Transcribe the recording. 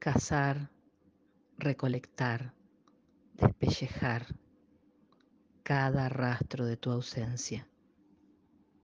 cazar, recolectar, despellejar cada rastro de tu ausencia.